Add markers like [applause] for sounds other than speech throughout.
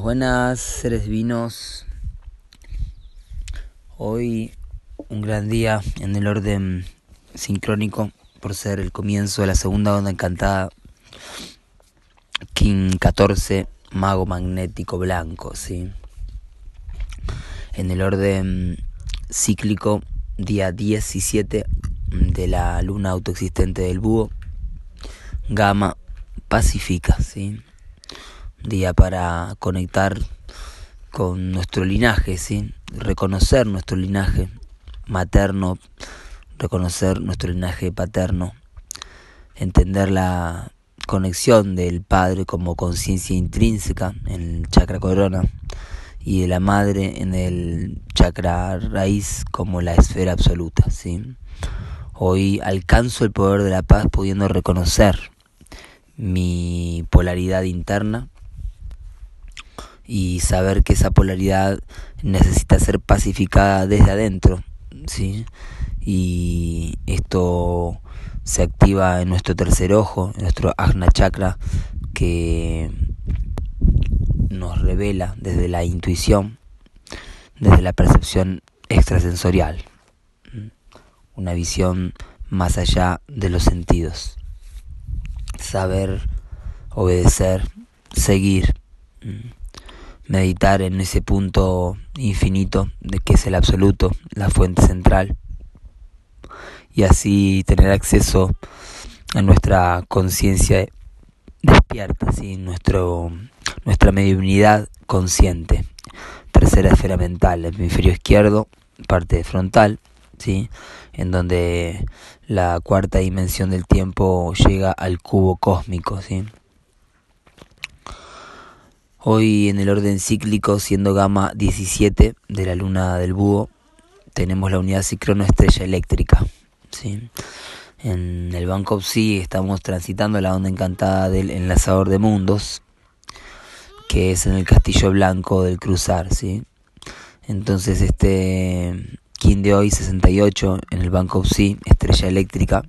Buenas, seres divinos. Hoy un gran día en el orden sincrónico por ser el comienzo de la segunda onda encantada King 14 Mago Magnético Blanco, ¿sí? En el orden cíclico día 17 de la luna autoexistente del búho Gama Pacífica, ¿sí? Día para conectar con nuestro linaje, ¿sí? reconocer nuestro linaje materno, reconocer nuestro linaje paterno, entender la conexión del padre como conciencia intrínseca en el chakra corona y de la madre en el chakra raíz como la esfera absoluta. ¿sí? Hoy alcanzo el poder de la paz pudiendo reconocer mi polaridad interna y saber que esa polaridad necesita ser pacificada desde adentro, ¿sí? Y esto se activa en nuestro tercer ojo, en nuestro Agna Chakra, que nos revela desde la intuición, desde la percepción extrasensorial, una visión más allá de los sentidos, saber, obedecer, seguir meditar en ese punto infinito de que es el absoluto, la fuente central, y así tener acceso a nuestra conciencia despierta, ¿sí? Nuestro, nuestra mediunidad consciente, tercera esfera mental, el hemisferio izquierdo, parte frontal, ¿sí? en donde la cuarta dimensión del tiempo llega al cubo cósmico, ¿sí? Hoy en el orden cíclico, siendo gama 17 de la luna del búho, tenemos la unidad cicrono estrella eléctrica. ¿sí? En el Banco Psi estamos transitando la onda encantada del enlazador de mundos, que es en el castillo blanco del cruzar. ¿sí? Entonces este King de hoy 68 en el Banco Psi, estrella eléctrica,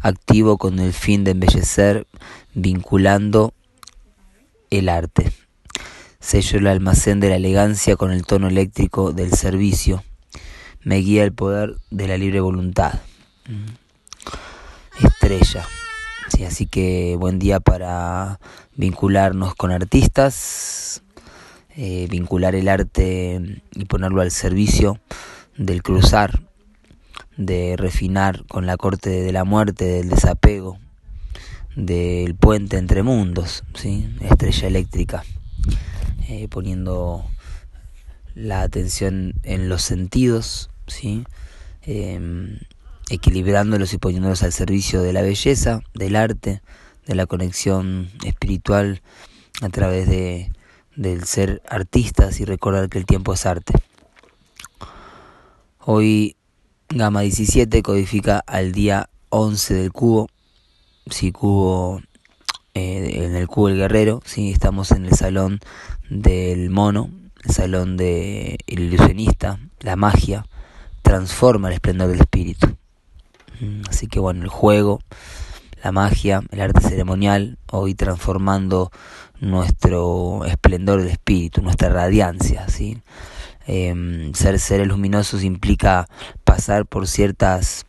activo con el fin de embellecer, vinculando el arte. Sello el almacén de la elegancia con el tono eléctrico del servicio. Me guía el poder de la libre voluntad. Mm. Estrella. Sí, así que buen día para vincularnos con artistas, eh, vincular el arte y ponerlo al servicio del cruzar, de refinar con la corte de la muerte, del desapego, del puente entre mundos, ¿sí? estrella eléctrica, eh, poniendo la atención en los sentidos, ¿sí? Em, equilibrándolos y poniéndolos al servicio de la belleza, del arte, de la conexión espiritual a través de, del ser artistas y recordar que el tiempo es arte. Hoy Gama 17 codifica al día 11 del cubo si cubo eh, en el cubo el guerrero, sí, estamos en el salón del mono, el salón del ilusionista, la magia, transforma el esplendor del espíritu. Mm, así que bueno, el juego, la magia, el arte ceremonial, hoy transformando nuestro esplendor del espíritu, nuestra radiancia, ¿sí? Em, ser seres luminosos implica pasar por ciertas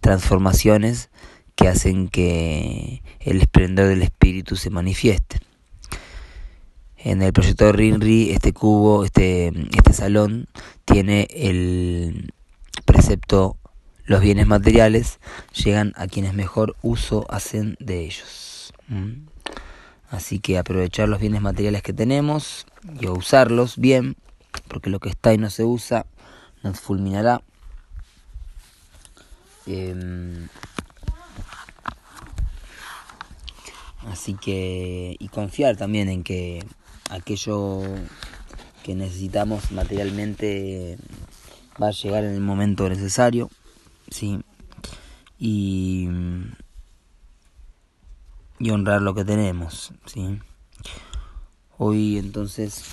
transformaciones que hacen que el esplendor del espíritu se manifieste. En el proyecto de Rinri, este cubo, este, este salón, tiene el precepto los bienes materiales llegan a quienes mejor uso hacen de ellos. ¿Mm? Así que aprovechar los bienes materiales que tenemos y usarlos bien, porque lo que está y no se usa nos fulminará. Em, Así que, y confiar también en que aquello que necesitamos materialmente va a llegar en el momento necesario, ¿sí? Y, y honrar lo que tenemos, ¿sí? Hoy entonces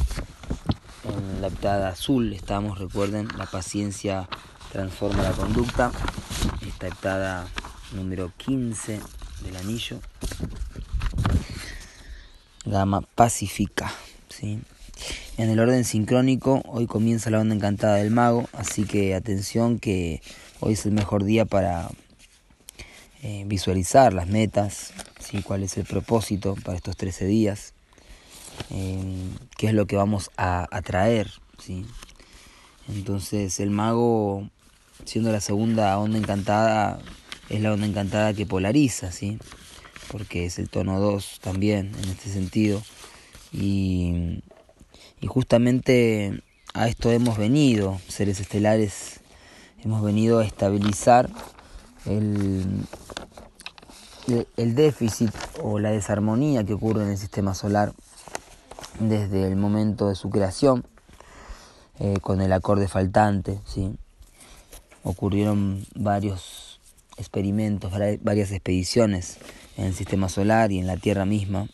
en la heptada azul estamos, recuerden, la paciencia transforma la conducta, esta heptada número 15 del anillo gama pacífica. ¿sí? En el orden sincrónico, hoy comienza la onda encantada del mago, así que atención que hoy es el mejor día para eh, visualizar las metas, ¿sí? cuál es el propósito para estos 13 días, eh, qué es lo que vamos a atraer. ¿sí? Entonces el mago, siendo la segunda onda encantada, es la onda encantada que polariza, ¿sí? Porque es el tono 2 también en este sentido. Y, justamente a esto hemos venido, seres estelares, hemos venido a estabilizar el, el déficit o la desarmonía que ocurre en el sistema solar desde el momento de su creación eh, con el acorde faltante. ¿sí? Ocurrieron varios experimentos, varias expediciones en el sistema solar y en la Tierra misma.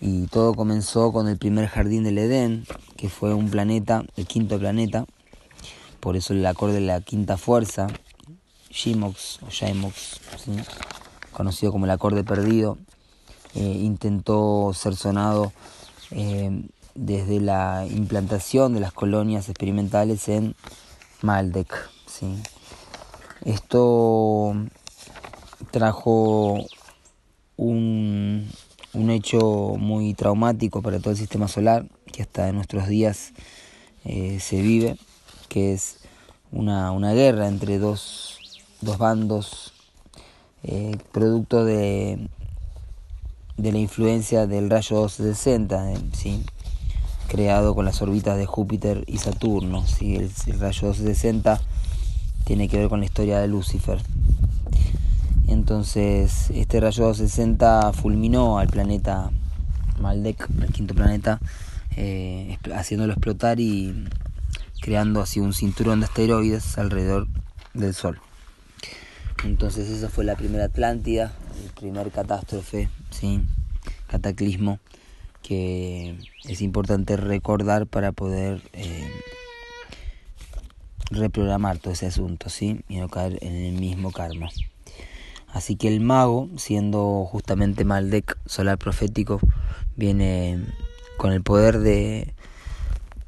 Y todo comenzó con el primer jardín del Edén, que fue un planeta, el quinto planeta, por eso el acorde de la quinta fuerza, Shimox o Shaimox, conocido como el acorde perdido, eh, intentó ser sonado eh, desde la implantación de las colonias experimentales en Maldek. ¿sí? Esto trajo un, un, hecho muy traumático para todo el sistema solar, que hasta en nuestros días eh, se vive, que es una, una guerra entre dos, dos bandos, eh, producto de, de la influencia del rayo 260, ¿sí? creado con las órbitas de Júpiter y Saturno. ¿sí? El, rayo 260 tiene que ver con la historia de Lucifer. Entonces, este rayo 260 fulminó al planeta Maldek, el quinto planeta, eh, haciéndolo explotar y creando así un cinturón de asteroides alrededor del Sol. Entonces esa fue la primera Atlántida, el primer catástrofe, cataclismo que es importante recordar para poder eh, reprogramar todo ese asunto, ¿sí? Y no caer en el mismo karma. Así que el mago, siendo justamente Maldek, solar profético, viene con el poder de,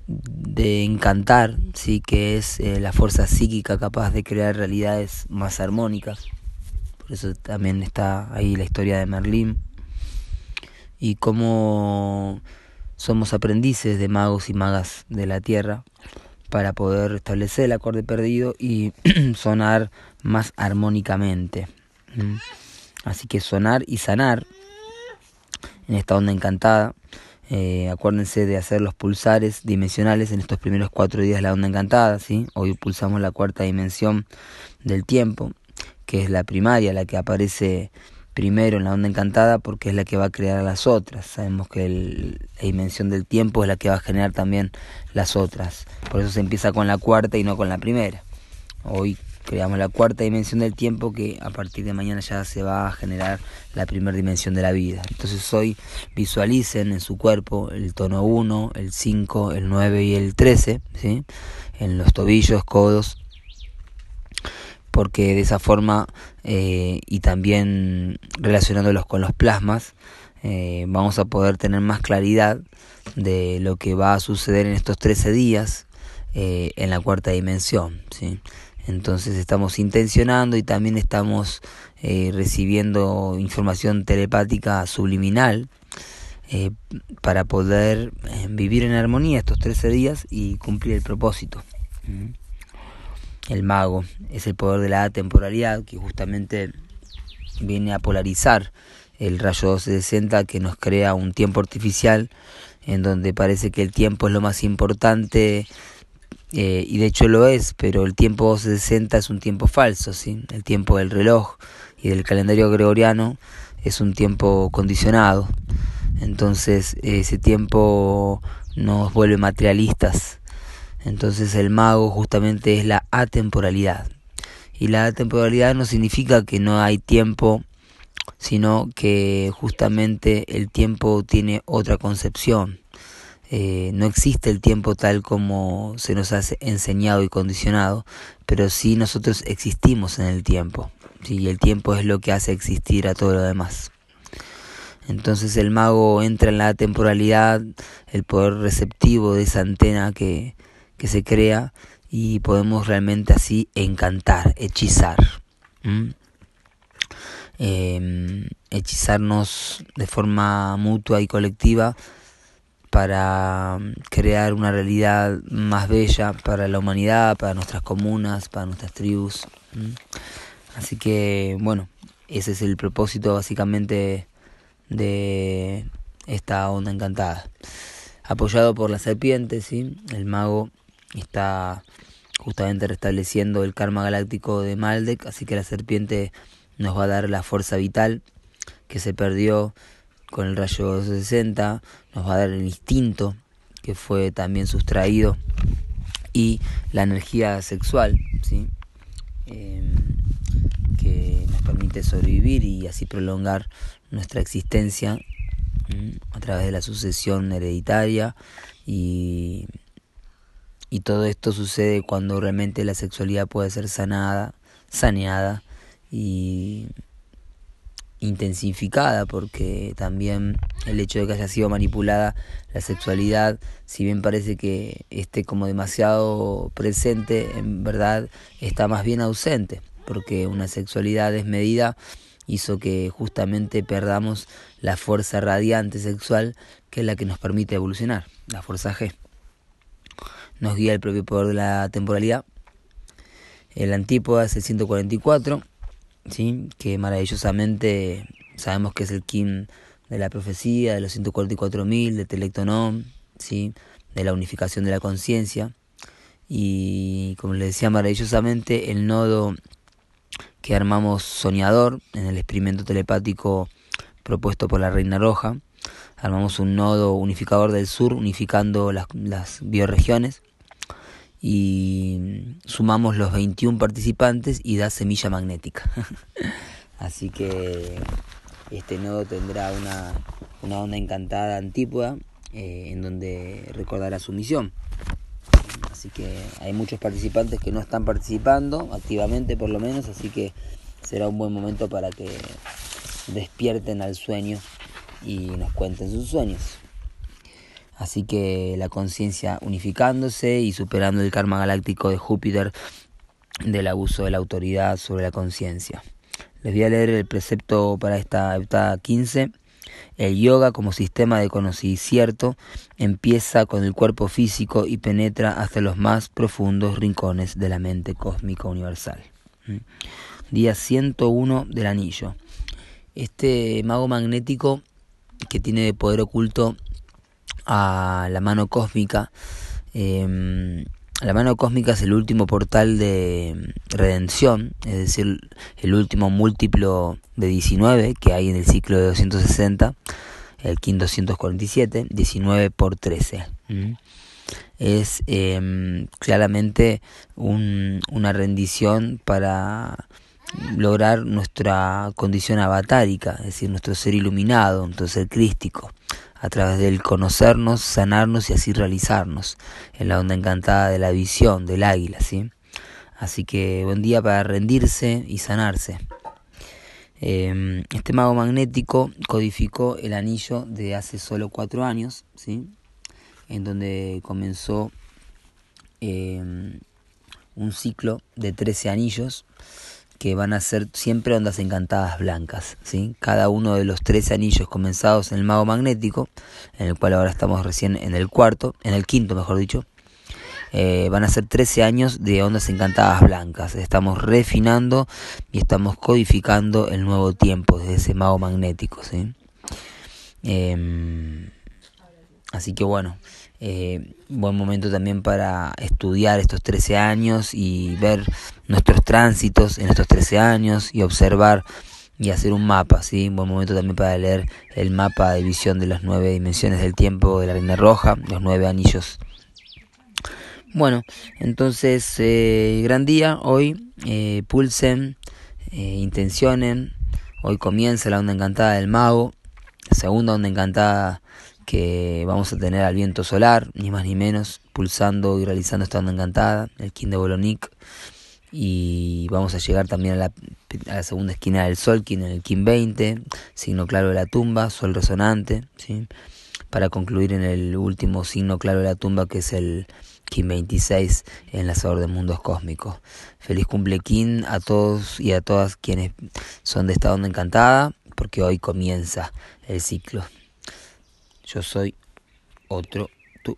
de encantar, sí, que es eh, la fuerza psíquica capaz de crear realidades más armónicas. Por eso también está ahí la historia de Merlín y cómo somos aprendices de magos y magas de la tierra para poder establecer el acorde perdido y [clears throat] sonar más armónicamente. Así que sonar y sanar en esta onda encantada. Eh, acuérdense de hacer los pulsares dimensionales en estos primeros cuatro días de la onda encantada. ¿sí? Hoy pulsamos la cuarta dimensión del tiempo, que es la primaria, la que aparece primero en la onda encantada porque es la que va a crear las otras. Sabemos que la dimensión del tiempo es la que va a generar también las otras. Por eso se empieza con la cuarta y no con la primera. Hoy creamos la cuarta dimensión del tiempo que a partir de mañana ya se va a generar la primera dimensión de la vida. Entonces hoy visualicen en su cuerpo el tono 1, el 5, el 9 y el 13, ¿sí? en los tobillos, codos, porque de esa forma eh, y también relacionándolos con los plasmas eh, vamos a poder tener más claridad de lo que va a suceder en estos 13 días eh, en la cuarta dimensión. ¿sí? Entonces estamos intencionando y también estamos recibiendo información telepática subliminal para poder vivir en armonía estos 13 días y cumplir el propósito. El mago, es el poder de la temporalidad que justamente viene a polarizar el rayo 1260 que nos crea un tiempo artificial en donde parece que el tiempo es lo más importante eh, y de hecho lo es, pero el tiempo 1260 es un tiempo falso, ¿sí? el tiempo del reloj y del calendario gregoriano es un tiempo condicionado, entonces ese tiempo nos vuelve materialistas entonces el mago justamente es la atemporalidad. Y la atemporalidad no significa que no hay tiempo, sino que justamente el tiempo tiene otra concepción. Eh, no existe el tiempo tal como se nos ha enseñado y condicionado, pero sí nosotros existimos en el tiempo. Y el tiempo es lo que hace existir a todo lo demás. Entonces el mago entra en la temporalidad, el poder receptivo de esa antena que, que se crea y podemos realmente así encantar, hechizar. Em, hechizarnos de forma mutua y colectiva para crear una realidad más bella para la humanidad, para nuestras comunas, para nuestras tribus. Así que bueno, ese es el propósito básicamente de esta onda encantada. Apoyado por la serpiente, ¿sí? el mago está justamente restableciendo el karma galáctico de Maldek, así que la serpiente nos va a dar la fuerza vital que se perdió con el rayo 60, nos va a dar el instinto que fue también sustraído y la energía sexual, ¿sí? Em, que nos permite sobrevivir y así prolongar nuestra existencia a través de la sucesión hereditaria y, y todo esto sucede cuando realmente la sexualidad puede ser sanada, saneada y intensificada porque también el hecho de que haya sido manipulada la sexualidad, si bien parece que esté como demasiado presente, en verdad está más bien ausente, porque una sexualidad desmedida hizo que justamente perdamos la fuerza radiante sexual que es la que nos permite evolucionar, la fuerza G. Nos guía el propio poder de la temporalidad. El antípoda es el 144 ¿sí? que maravillosamente sabemos que es el Kim de la profecía, de los 144.000, de Telectonom, ¿sí? de la unificación de la conciencia. Y como les decía, maravillosamente el nodo que armamos soñador en el experimento telepático propuesto por la Reina Roja. Armamos un nodo unificador del sur, unificando las, las bioregiones y sumamos los 21 participantes y da semilla magnética. [laughs] Así que este nodo tendrá una, una onda encantada antípoda eh, en donde recordará su misión. Así que hay muchos participantes que no están participando activamente por lo menos, así que será un buen momento para que despierten al sueño y nos cuenten sus sueños. Así que la conciencia unificándose y superando el karma galáctico de Júpiter del abuso de la autoridad sobre la conciencia. Les voy a leer el precepto para esta heptada 15. El yoga como sistema de conocimiento empieza con el cuerpo físico y penetra hasta los más profundos rincones de la mente cósmica universal. ¿Mm? Día 101 del anillo. Este mago magnético que tiene de poder oculto a la mano cósmica. Em, la mano cósmica es el último portal de redención, es decir, el último múltiplo de 19 que hay en el ciclo de 260, el quinto 247, 19 por 13. Es em, claramente una rendición para lograr nuestra condición avatárica, es decir, nuestro ser iluminado, nuestro ser crístico a través del conocernos, sanarnos y así realizarnos en la onda encantada de la visión del águila, ¿sí? Así que buen día para rendirse y sanarse. Em, este mago magnético codificó el anillo de hace solo cuatro años, ¿sí? En donde comenzó em, un ciclo de 13 anillos que van a ser siempre ondas encantadas blancas. ¿sí? Cada uno de los tres anillos comenzados en el mago magnético, en el cual ahora estamos recién en el cuarto, en el quinto mejor dicho, eh, van a ser 13 años de ondas encantadas blancas. Estamos refinando y estamos codificando el nuevo tiempo de ese mago magnético. ¿sí? Em, así que bueno, eh, buen momento también para estudiar estos 13 años y ver nuestros tránsitos en estos 13 años y observar y hacer un mapa, ¿sí? Buen momento también para leer el mapa de visión de las nueve dimensiones del tiempo de la Reina Roja, los nueve anillos. Bueno, entonces, eh, gran día hoy, eh, pulsen, eh, intencionen, hoy comienza la onda encantada del mago, segunda onda encantada que vamos a tener al viento solar, ni más ni menos, pulsando y realizando esta onda encantada, el King de Bolonic, y vamos a llegar también a la, a la segunda esquina del Sol, en el Kim 20, signo claro de la tumba, Sol resonante, ¿sí? para concluir en el último signo claro de la tumba que es el Kim 26, enlazador de mundos cósmicos. Feliz cumple Kim a todos y a todas quienes son de esta onda encantada, porque hoy comienza el ciclo. Yo soy otro tú.